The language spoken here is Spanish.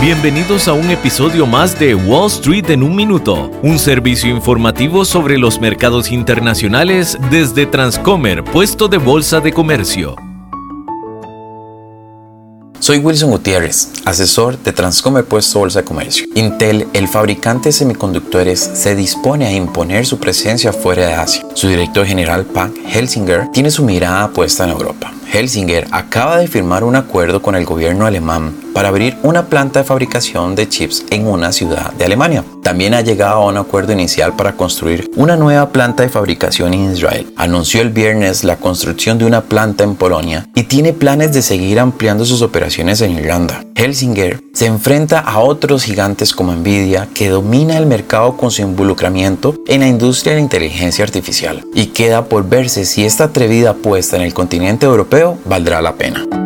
Bienvenidos a un episodio más de Wall Street en un minuto, un servicio informativo sobre los mercados internacionales desde Transcomer, puesto de bolsa de comercio. Soy Wilson Gutiérrez, asesor de Transcomer Puesto Bolsa de Comercio. Intel, el fabricante de semiconductores, se dispone a imponer su presencia fuera de Asia. Su director general, Pat Helsinger, tiene su mirada puesta en Europa. Helsinger acaba de firmar un acuerdo con el gobierno alemán para abrir una planta de fabricación de chips en una ciudad de Alemania. También ha llegado a un acuerdo inicial para construir una nueva planta de fabricación en Israel. Anunció el viernes la construcción de una planta en Polonia y tiene planes de seguir ampliando sus operaciones en Irlanda. Helsinger se enfrenta a otros gigantes como Nvidia que domina el mercado con su involucramiento en la industria de inteligencia artificial y queda por verse si esta atrevida apuesta en el continente europeo valdrá la pena.